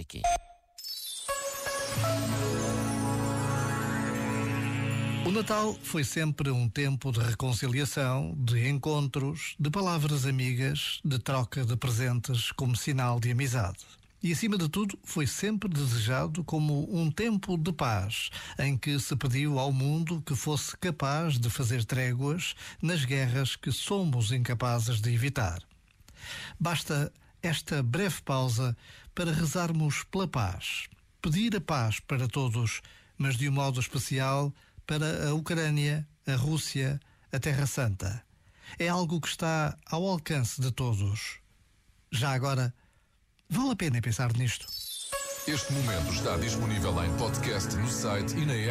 aqui. O Natal foi sempre um tempo de reconciliação, de encontros, de palavras amigas, de troca de presentes como sinal de amizade. E, acima de tudo, foi sempre desejado como um tempo de paz, em que se pediu ao mundo que fosse capaz de fazer tréguas nas guerras que somos incapazes de evitar. Basta esta breve pausa para rezarmos pela paz, pedir a paz para todos, mas de um modo especial para a Ucrânia, a Rússia, a Terra Santa. É algo que está ao alcance de todos. Já agora, Vale a pena pensar nisto. Este momento está disponível em podcast no site e na app.